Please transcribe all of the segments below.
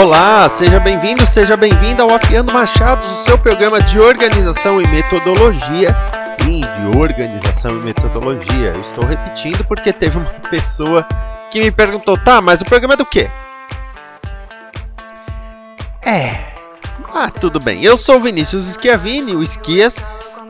Olá, seja bem-vindo, seja bem-vinda ao Afiando Machados, o seu programa de organização e metodologia. Sim, de organização e metodologia. Eu estou repetindo porque teve uma pessoa que me perguntou: tá, mas o programa é do quê? É. Ah, tudo bem. Eu sou o Vinícius Schiavini, o Esquias,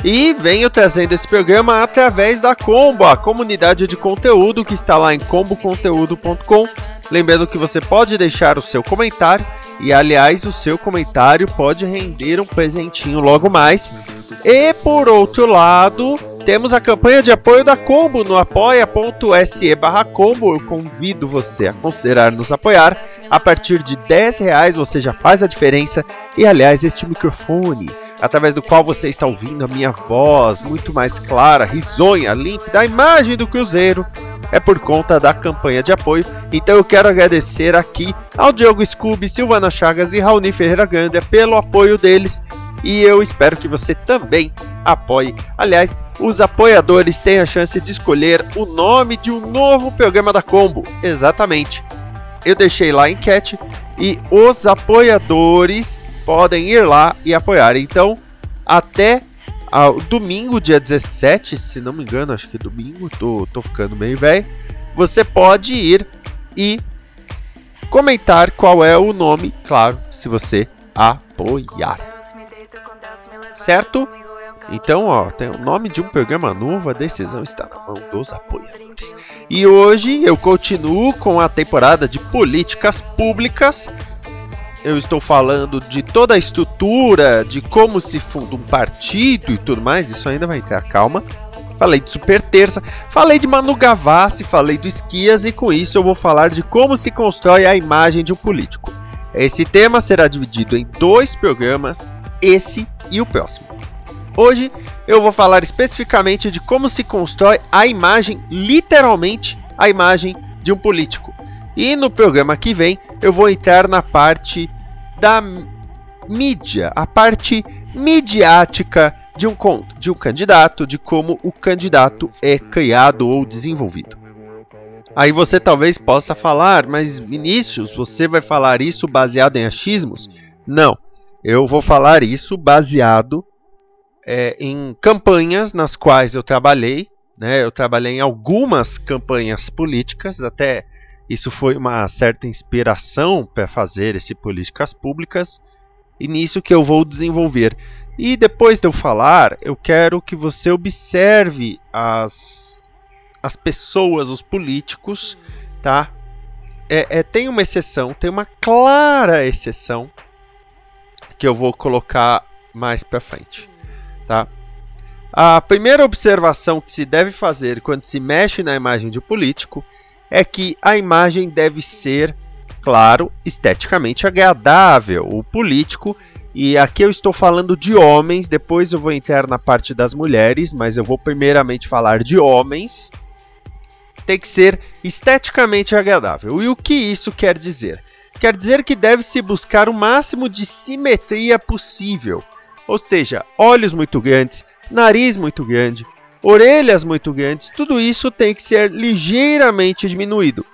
e venho trazendo esse programa através da Combo, a comunidade de conteúdo que está lá em comboconteúdo.com Lembrando que você pode deixar o seu comentário e, aliás, o seu comentário pode render um presentinho logo mais. E por outro lado, temos a campanha de apoio da Combo no apoia.se barra Combo. Eu convido você a considerar nos apoiar. A partir de 10 reais você já faz a diferença. E aliás, este microfone, através do qual você está ouvindo a minha voz, muito mais clara, risonha, límpida, a imagem do Cruzeiro, é por conta da campanha de apoio. Então eu quero agradecer aqui ao Diogo Scooby, Silvana Chagas e Raoni Ferreira Ganda pelo apoio deles. E eu espero que você também apoie. Aliás, os apoiadores têm a chance de escolher o nome de um novo programa da Combo. Exatamente. Eu deixei lá a enquete e os apoiadores podem ir lá e apoiar. Então, até ao domingo, dia 17, se não me engano, acho que é domingo, tô, tô ficando meio velho. Você pode ir e comentar qual é o nome, claro, se você apoiar. Certo? Então, ó, tem o nome de um programa novo, a decisão está na mão dos apoiadores. E hoje eu continuo com a temporada de políticas públicas eu estou falando de toda a estrutura, de como se funda um partido e tudo mais, isso ainda vai ter calma. Falei de Super Terça, falei de Manu Gavassi, falei do Esquias e com isso eu vou falar de como se constrói a imagem de um político. Esse tema será dividido em dois programas, esse e o próximo. Hoje eu vou falar especificamente de como se constrói a imagem, literalmente a imagem de um político. E no programa que vem eu vou entrar na parte da mídia, a parte midiática de um, de um candidato, de como o candidato é criado ou desenvolvido. Aí você talvez possa falar, mas Vinícius, você vai falar isso baseado em achismos? Não, eu vou falar isso baseado é, em campanhas nas quais eu trabalhei. Né? Eu trabalhei em algumas campanhas políticas, até isso foi uma certa inspiração para fazer esse políticas públicas e nisso que eu vou desenvolver. E depois de eu falar, eu quero que você observe as, as pessoas, os políticos, tá? É, é, tem uma exceção, tem uma clara exceção que eu vou colocar mais para frente, tá? A primeira observação que se deve fazer quando se mexe na imagem de político é que a imagem deve ser, claro, esteticamente agradável. O político, e aqui eu estou falando de homens, depois eu vou entrar na parte das mulheres, mas eu vou primeiramente falar de homens. Tem que ser esteticamente agradável. E o que isso quer dizer? Quer dizer que deve-se buscar o máximo de simetria possível. Ou seja, olhos muito grandes, nariz muito grande, orelhas muito grandes, tudo isso tem que ser ligeiramente diminuído.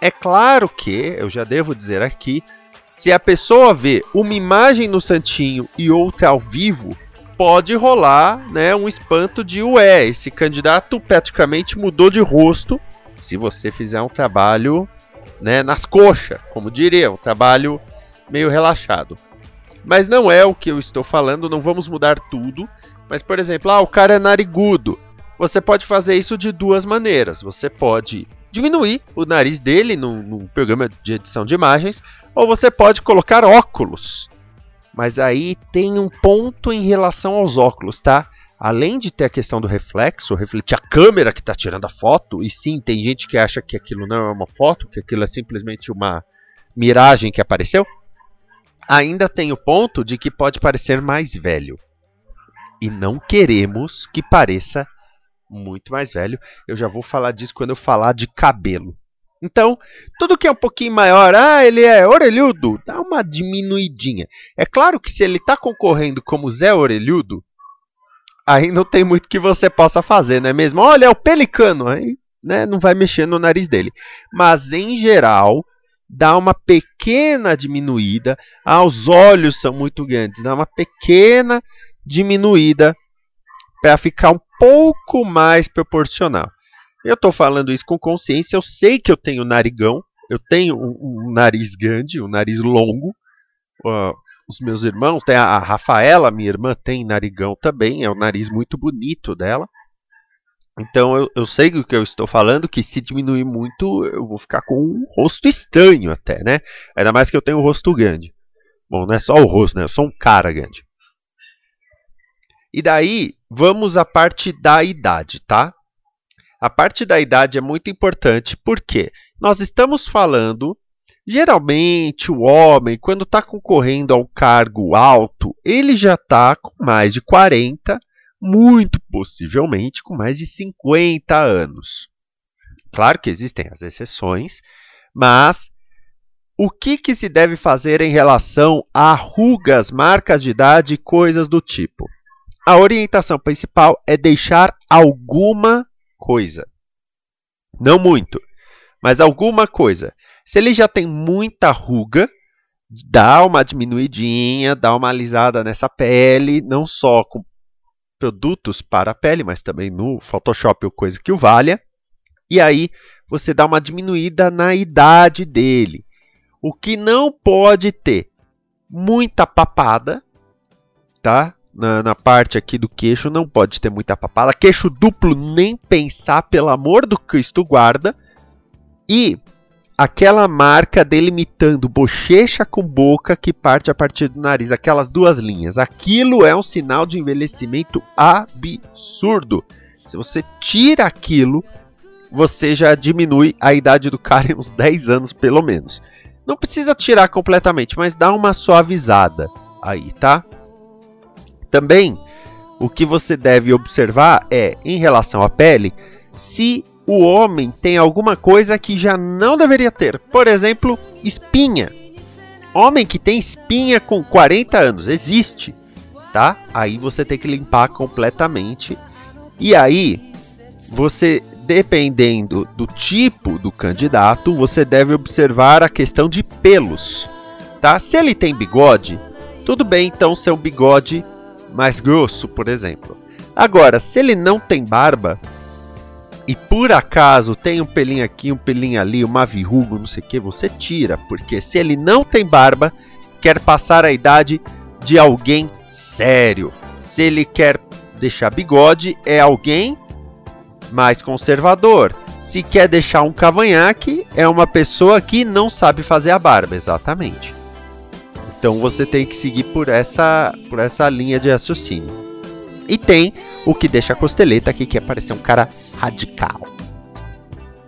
É claro que, eu já devo dizer aqui, se a pessoa vê uma imagem no santinho e outra ao vivo, pode rolar né, um espanto de ué, esse candidato praticamente mudou de rosto se você fizer um trabalho né, nas coxas, como diria, um trabalho meio relaxado. Mas não é o que eu estou falando, não vamos mudar tudo. Mas, por exemplo, ah, o cara é narigudo. Você pode fazer isso de duas maneiras. Você pode diminuir o nariz dele num, num programa de edição de imagens, ou você pode colocar óculos. Mas aí tem um ponto em relação aos óculos, tá? Além de ter a questão do reflexo, refletir a câmera que está tirando a foto, e sim, tem gente que acha que aquilo não é uma foto, que aquilo é simplesmente uma miragem que apareceu. Ainda tem o ponto de que pode parecer mais velho. E não queremos que pareça muito mais velho. Eu já vou falar disso quando eu falar de cabelo. Então, tudo que é um pouquinho maior, ah, ele é orelhudo, dá uma diminuidinha. É claro que se ele está concorrendo como Zé Orelhudo, aí não tem muito que você possa fazer, não é mesmo? Olha, é o pelicano, aí né, não vai mexer no nariz dele. Mas, em geral, dá uma pequena diminuída. Ah, os olhos são muito grandes, dá uma pequena diminuída para ficar um pouco mais proporcional. Eu estou falando isso com consciência, eu sei que eu tenho narigão, eu tenho um, um nariz grande, um nariz longo. Uh, os meus irmãos, tem a, a Rafaela, minha irmã, tem narigão também, é um nariz muito bonito dela. Então eu, eu sei do que eu estou falando, que se diminuir muito, eu vou ficar com um rosto estranho até, né? Ainda mais que eu tenho um rosto grande. Bom, não é só o rosto, né? Eu sou um cara grande. E daí, vamos à parte da idade, tá? A parte da idade é muito importante porque nós estamos falando, geralmente, o homem, quando está concorrendo a um cargo alto, ele já está com mais de 40, muito possivelmente com mais de 50 anos. Claro que existem as exceções, mas o que, que se deve fazer em relação a rugas, marcas de idade e coisas do tipo? A orientação principal é deixar alguma coisa. Não muito, mas alguma coisa. Se ele já tem muita ruga, dá uma diminuidinha, dá uma alisada nessa pele, não só com produtos para a pele, mas também no Photoshop ou coisa que o valha. E aí você dá uma diminuída na idade dele. O que não pode ter muita papada, tá? Na, na, parte aqui do queixo não pode ter muita papada. Queixo duplo, nem pensar, pelo amor do Cristo guarda. E aquela marca delimitando bochecha com boca que parte a partir do nariz, aquelas duas linhas. Aquilo é um sinal de envelhecimento absurdo. Se você tira aquilo, você já diminui a idade do cara em uns 10 anos pelo menos. Não precisa tirar completamente, mas dá uma suavizada aí, tá? Também, o que você deve observar é, em relação à pele, se o homem tem alguma coisa que já não deveria ter. Por exemplo, espinha. Homem que tem espinha com 40 anos, existe, tá? Aí você tem que limpar completamente. E aí, você, dependendo do tipo do candidato, você deve observar a questão de pelos, tá? Se ele tem bigode, tudo bem então ser um bigode mais grosso, por exemplo. Agora, se ele não tem barba e por acaso tem um pelinho aqui, um pelinho ali, uma verruga, não sei o que, você tira, porque se ele não tem barba, quer passar a idade de alguém sério. Se ele quer deixar bigode, é alguém mais conservador. Se quer deixar um cavanhaque, é uma pessoa que não sabe fazer a barba, exatamente. Então você tem que seguir por essa, por essa linha de raciocínio. E tem o que deixa a costeleta aqui, que é parecer um cara radical.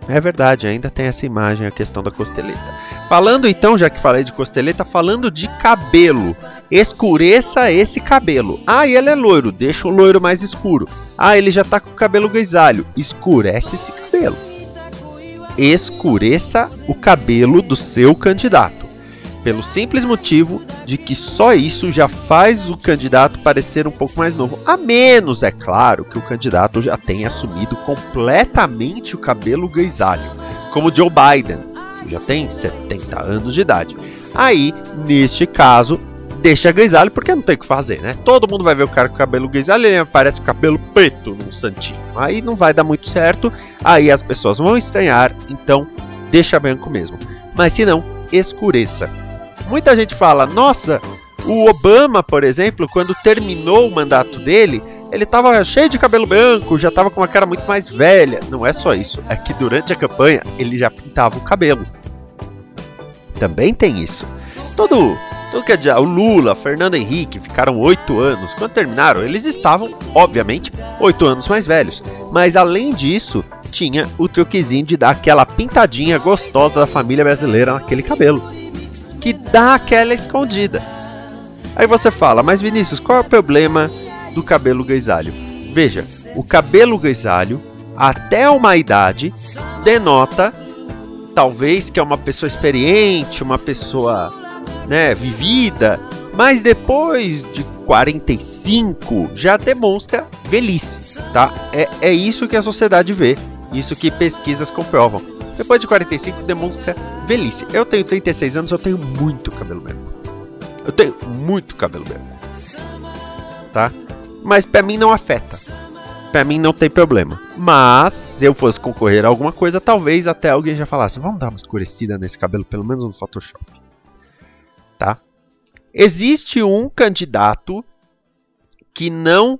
É verdade, ainda tem essa imagem, a questão da costeleta. Falando então, já que falei de costeleta, falando de cabelo. Escureça esse cabelo. Ah, ele é loiro, deixa o loiro mais escuro. Ah, ele já tá com o cabelo grisalho. Escurece esse cabelo. Escureça o cabelo do seu candidato pelo simples motivo de que só isso já faz o candidato parecer um pouco mais novo. A menos, é claro, que o candidato já tenha assumido completamente o cabelo grisalho, como Joe Biden, que já tem 70 anos de idade. Aí, neste caso, deixa grisalho porque não tem o que fazer, né? Todo mundo vai ver o cara com cabelo grisalho, ele aparece com cabelo preto num santinho. Aí não vai dar muito certo, aí as pessoas vão estranhar, então deixa branco mesmo. Mas se não, escureça. Muita gente fala, nossa, o Obama, por exemplo, quando terminou o mandato dele, ele tava cheio de cabelo branco, já tava com uma cara muito mais velha. Não é só isso, é que durante a campanha ele já pintava o cabelo. Também tem isso. Todo, todo que é o Lula, Fernando Henrique ficaram oito anos. Quando terminaram, eles estavam, obviamente, oito anos mais velhos. Mas além disso, tinha o truquezinho de dar aquela pintadinha gostosa da família brasileira naquele cabelo. Que dá aquela escondida. Aí você fala, mas Vinícius, qual é o problema do cabelo grisalho? Veja, o cabelo grisalho, até uma idade, denota talvez que é uma pessoa experiente, uma pessoa né, vivida, mas depois de 45 já demonstra velhice, tá? É, é isso que a sociedade vê, isso que pesquisas comprovam. Depois de 45 demonstra velhice. Eu tenho 36 anos, eu tenho muito cabelo branco. Eu tenho muito cabelo branco. Tá? Mas para mim não afeta. Para mim não tem problema. Mas se eu fosse concorrer a alguma coisa, talvez até alguém já falasse: "Vamos dar uma escurecida nesse cabelo pelo menos no Photoshop". Tá? Existe um candidato que não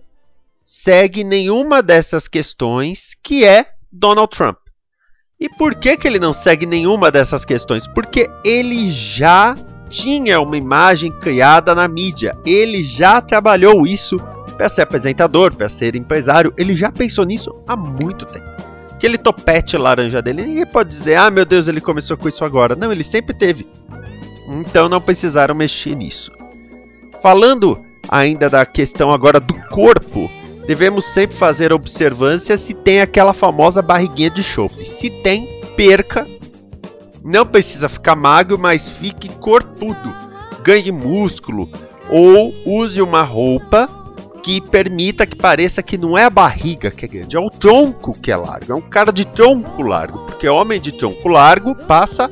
segue nenhuma dessas questões, que é Donald Trump. E por que, que ele não segue nenhuma dessas questões? Porque ele já tinha uma imagem criada na mídia. Ele já trabalhou isso para ser apresentador, para ser empresário. Ele já pensou nisso há muito tempo. Aquele topete laranja dele, ninguém pode dizer, ah meu Deus, ele começou com isso agora. Não, ele sempre teve. Então não precisaram mexer nisso. Falando ainda da questão agora do corpo, devemos sempre fazer observância se tem aquela famosa barriguinha de chope. Se tem, perca não precisa ficar magro, mas fique corpudo. Ganhe músculo. Ou use uma roupa que permita que pareça que não é a barriga que é grande, é o tronco que é largo. É um cara de tronco largo. Porque homem de tronco largo passa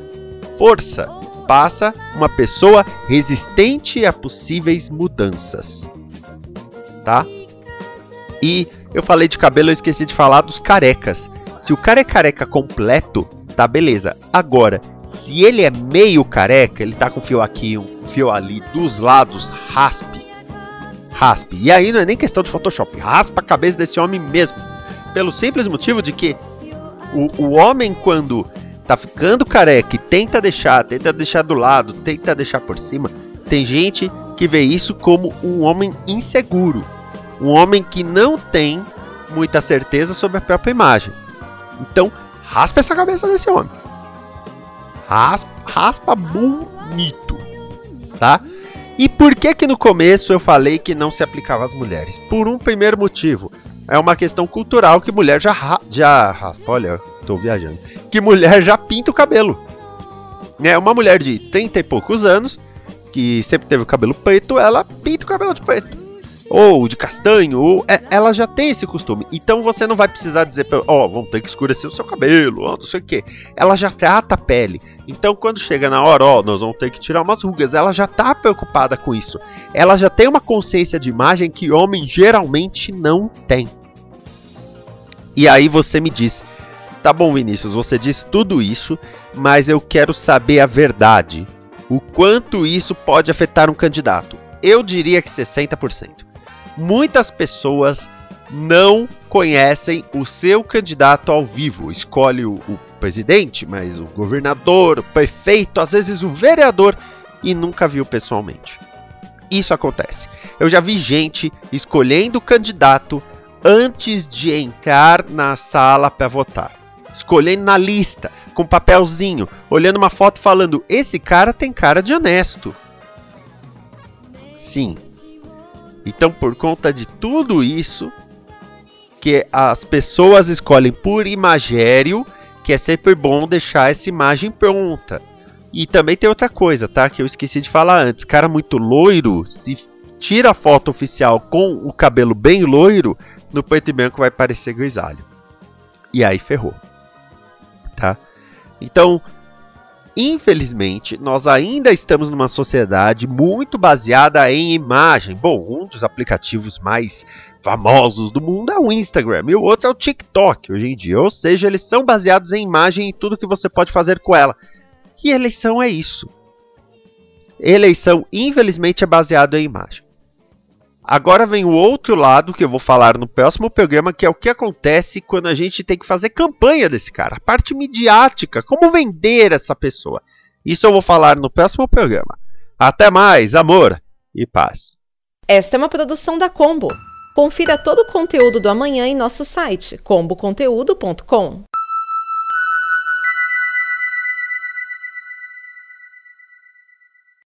força. Passa uma pessoa resistente a possíveis mudanças. Tá? E eu falei de cabelo, eu esqueci de falar dos carecas. Se o cara é careca completo, tá beleza. Agora, se ele é meio careca, ele tá com fio aqui, um fio ali, dos lados, raspe. Raspe. E aí não é nem questão de Photoshop, raspa a cabeça desse homem mesmo. Pelo simples motivo de que o, o homem, quando tá ficando careca e tenta deixar, tenta deixar do lado, tenta deixar por cima, tem gente que vê isso como um homem inseguro. Um homem que não tem muita certeza sobre a própria imagem. Então, raspa essa cabeça desse homem. Raspa, raspa bonito, tá? E por que que no começo eu falei que não se aplicava às mulheres? Por um primeiro motivo. É uma questão cultural que mulher já, já raspa. Olha, tô viajando. Que mulher já pinta o cabelo. É uma mulher de 30 e poucos anos, que sempre teve o cabelo preto, ela pinta o cabelo de preto ou de castanho, ou é, ela já tem esse costume. Então você não vai precisar dizer, ó, oh, vamos ter que escurecer o seu cabelo, ó, não sei o que. Ela já trata a pele. Então quando chega na hora, ó, nós vamos ter que tirar umas rugas, ela já tá preocupada com isso. Ela já tem uma consciência de imagem que homem geralmente não tem. E aí você me diz, tá bom, Vinícius, você diz tudo isso, mas eu quero saber a verdade. O quanto isso pode afetar um candidato? Eu diria que 60% muitas pessoas não conhecem o seu candidato ao vivo. Escolhe o, o, presidente, mas o governador, o prefeito, às vezes o vereador e nunca viu pessoalmente. Isso acontece. Eu já vi gente escolhendo o candidato antes de entrar na sala para votar. Escolhendo na lista, com papelzinho, olhando uma foto falando: esse cara tem cara de honesto. Sim, então, por conta de tudo isso, que as pessoas escolhem por imagério, que é sempre bom deixar essa imagem pronta. E também tem outra coisa, tá? Que eu esqueci de falar antes. Cara muito loiro, se tira a foto oficial com o cabelo bem loiro, no preto e branco vai parecer grisalho. E aí ferrou. Tá? Então, infelizmente, nós ainda estamos numa sociedade muito baseada em imagem. Bom, um dos aplicativos mais famosos do mundo é o Instagram e o outro é o TikTok hoje em dia. Ou seja, eles são baseados em imagem e tudo que você pode fazer com ela. E eleição é isso. Eleição, infelizmente, é baseado em imagem. Agora vem o outro lado que eu vou falar no próximo programa, que é o que acontece quando a gente tem que fazer campanha desse cara. A parte midiática, como vender essa pessoa. Isso eu vou falar no próximo programa. Até mais, amor e paz. Esta é uma produção da Combo. Confira todo o conteúdo do amanhã em nosso site comboconteúdo.com.